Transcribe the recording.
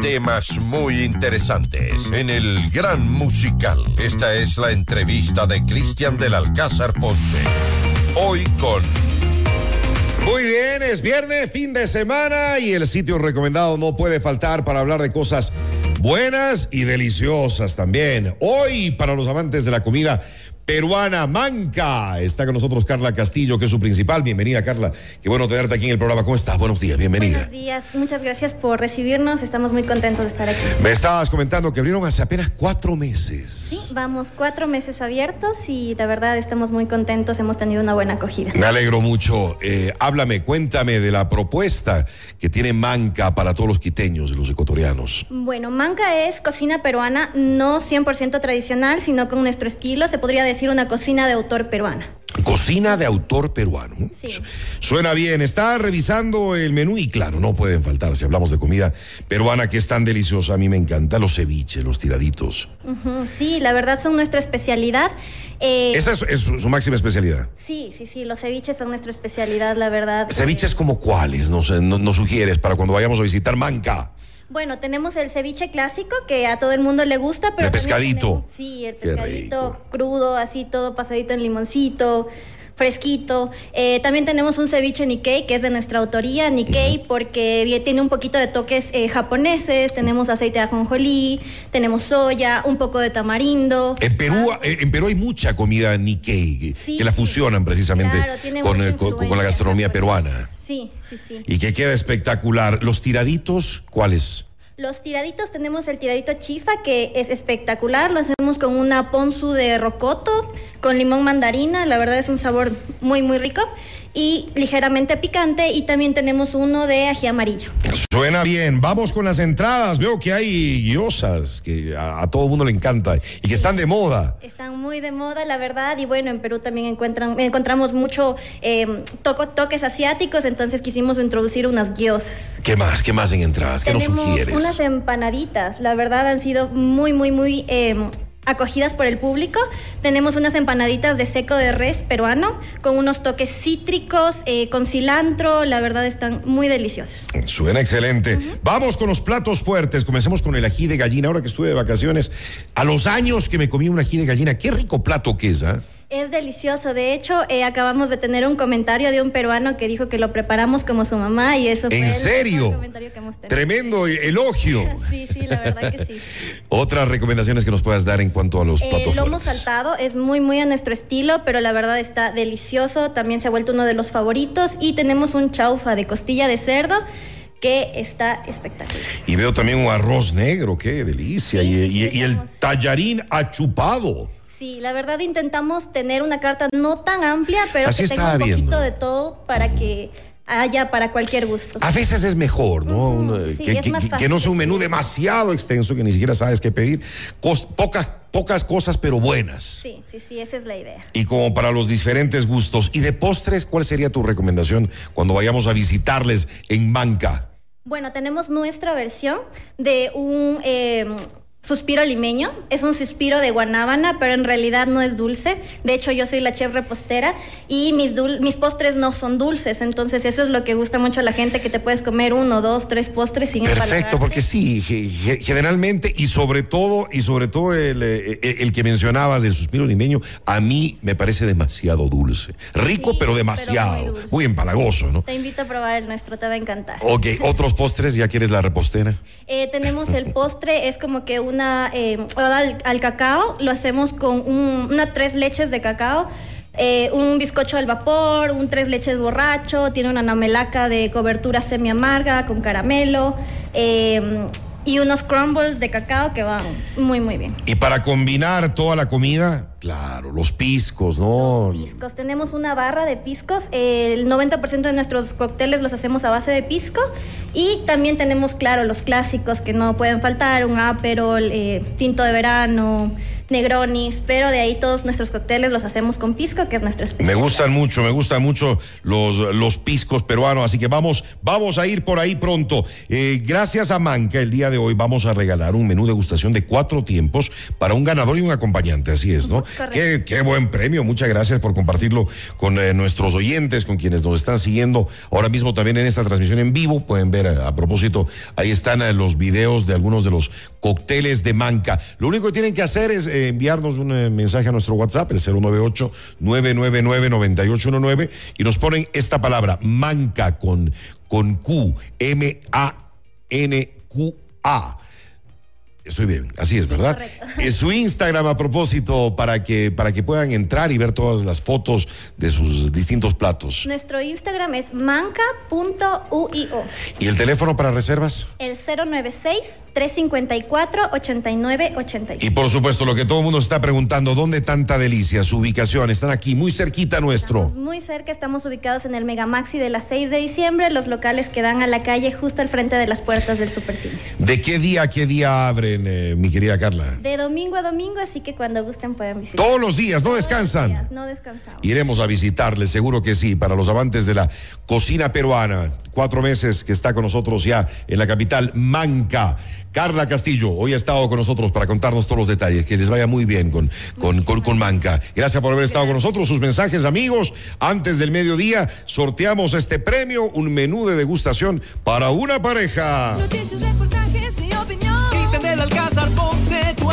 temas muy interesantes en el Gran Musical. Esta es la entrevista de Cristian del Alcázar Ponce. Hoy con muy bien, es viernes, fin de semana y el sitio recomendado no puede faltar para hablar de cosas buenas y deliciosas también. Hoy, para los amantes de la comida, peruana Manca. Está con nosotros Carla Castillo, que es su principal. Bienvenida, Carla. Qué bueno tenerte aquí en el programa. ¿Cómo estás? Buenos días, bienvenida. Buenos días, muchas gracias por recibirnos. Estamos muy contentos de estar aquí. Me estabas comentando que abrieron hace apenas cuatro meses. Sí, vamos, cuatro meses abiertos y de verdad estamos muy contentos. Hemos tenido una buena acogida. Me alegro mucho. Eh, háblame, cuéntame de la propuesta que tiene Manca para todos los quiteños, los ecuatorianos. Bueno, Manca es cocina peruana, no 100% tradicional, sino con nuestro estilo. Se podría decir una cocina de autor peruana. Cocina de autor peruano. Sí. Suena bien. Está revisando el menú y claro, no pueden faltar si hablamos de comida peruana que es tan deliciosa. A mí me encanta los ceviches, los tiraditos. Sí, la verdad son nuestra especialidad. Eh, Esa es, su máxima especialidad. Sí, sí, sí. Los ceviches son nuestra especialidad, la verdad. ¿Ceviches como cuáles? Nos, nos sugieres para cuando vayamos a visitar Manca. Bueno, tenemos el ceviche clásico que a todo el mundo le gusta, pero el pescadito. sí, el pescadito crudo, así todo pasadito en limoncito fresquito. Eh, también tenemos un ceviche Nikkei, que es de nuestra autoría, Nikkei, porque tiene un poquito de toques eh, japoneses, tenemos aceite de ajonjolí, tenemos soya, un poco de tamarindo. En Perú, ah. eh, en Perú hay mucha comida Nikkei, que, la fusionan precisamente con, con, la gastronomía peruana. Sí, sí, sí. Y que queda espectacular. ¿Los tiraditos cuáles? Los tiraditos tenemos el tiradito chifa que es espectacular, lo hacemos con una ponzu de rocoto, con limón mandarina, la verdad es un sabor muy muy rico y ligeramente picante y también tenemos uno de ají amarillo. Suena bien, vamos con las entradas, veo que hay guiosas que a, todo el mundo le encanta y que están de moda. Muy de moda, la verdad, y bueno, en Perú también encuentran, encontramos mucho eh, toques asiáticos, entonces quisimos introducir unas guiosas. ¿Qué más? ¿Qué más en entradas? ¿Qué nos sugieres? Unas empanaditas, la verdad han sido muy, muy, muy... Eh, acogidas por el público. Tenemos unas empanaditas de seco de res peruano con unos toques cítricos, eh, con cilantro. La verdad están muy deliciosos. Suena excelente. Vamos con los platos fuertes. Comencemos con el ají de gallina. Ahora que estuve de vacaciones, a los años que me comí un ají de gallina, qué rico plato que es, ¿ah? Es delicioso. De hecho, eh, acabamos de tener un comentario de un peruano que dijo que lo preparamos como su mamá y eso fue ¿En serio? el comentario que hemos tenido. Tremendo elogio. sí, sí, la verdad que sí. Otras recomendaciones que nos puedas dar en cuanto a los platos. El lomo saltado es muy, muy a nuestro estilo, pero la verdad está delicioso. También se ha vuelto uno de los favoritos. Y tenemos un chaufa de costilla de cerdo que está espectacular. Y veo también un arroz negro, qué delicia. y, y el tallarín achupado. Sí, la verdad intentamos tener una carta no tan amplia, pero que tenga un poquito de todo para que haya para cualquier gusto. A veces es mejor, ¿no? que, no sea un menú demasiado extenso que ni siquiera sabes qué pedir. pocas, pocas cosas, pero buenas. Sí, sí, sí, esa es la idea. Y como para los diferentes gustos. ¿Y de postres, cuál sería tu recomendación cuando vayamos a visitarles en Manca? Bueno, tenemos nuestra versión de un... Eh, suspiro limeño. Es un suspiro de guanábana, pero en realidad no es dulce. De hecho, yo soy la chef repostera y mis, mis postres no son dulces. Entonces, eso es lo que gusta mucho a la gente, que te puedes comer uno, dos, tres postres sin Perfecto, porque sí, generalmente y sobre todo, y sobre todo el, eh, el, que mencionabas del suspiro limeño, a mí me parece demasiado dulce. Rico, pero demasiado. muy, empalagoso, ¿no? Te invito a probar el nuestro, te va a encantar. Ok, otros postres, ¿ya quieres la repostera? Eh, tenemos el postre, es como que una eh, al, cacao, lo hacemos con una tres leches de cacao. Eh, un bizcocho al vapor, un tres leches borracho, tiene una namelaca de cobertura semi amarga con caramelo, eh, y unos crumbles de cacao que van muy, muy bien. Y para combinar toda la comida, claro, los piscos, ¿no? Los piscos. Tenemos una barra de piscos. El 90% de nuestros cócteles los hacemos a base de pisco. Y también tenemos, claro, los clásicos que no pueden faltar: un aperol, eh, tinto de verano Negronis, pero de ahí todos nuestros cócteles los hacemos con pisco, que es nuestro especial. Me gustan mucho, me gustan mucho los, los piscos peruanos, así que vamos, vamos a ir por ahí pronto. Eh, gracias a Manca, el día de hoy vamos a regalar un menú de degustación de cuatro tiempos para un ganador y un acompañante, así es, ¿no? Qué, qué, buen premio. Muchas gracias por compartirlo con eh, nuestros oyentes, con quienes nos están siguiendo ahora mismo también en esta transmisión en vivo. Pueden ver, a, propósito, ahí están eh, los videos de algunos de los cócteles de Manca. Lo único que tienen que hacer es eh, enviarnos un mensaje a nuestro WhatsApp, el 098-999-9819, y nos ponen esta palabra, Manca, con, con Q, M-A-N-Q-A. Estoy bien, así es, ¿verdad? Es su Instagram a propósito para que, para que puedan entrar y ver todas las fotos de sus distintos platos. Nuestro Instagram es manca.uio. ¿Y el teléfono para reservas? El 096-354-8986. Y por supuesto, lo que todo el mundo está preguntando, ¿dónde tanta delicia? Su ubicación, están aquí, muy cerquita nuestro. Estamos muy cerca, estamos ubicados en el Megamaxi de las 6 de diciembre, los locales que dan a la calle justo al frente de las puertas del Supercines. ¿De qué día a qué día Eh, mi querida Carla? De domingo a domingo, así que cuando gusten pueden visitar. Todos los días, no descansan. no descansamos. Iremos a visitarles, seguro que sí, para los amantes de la cocina peruana. Cuatro meses que está con nosotros ya en la capital, Manca. Carla Castillo, hoy ha estado con nosotros para contarnos todos los detalles. Que les vaya muy bien con, con, con, Manca. Gracias por haber estado con nosotros. Sus mensajes, amigos. Antes del mediodía, sorteamos este premio, un menú de degustación para una pareja. Del Alcázar Ponce, tu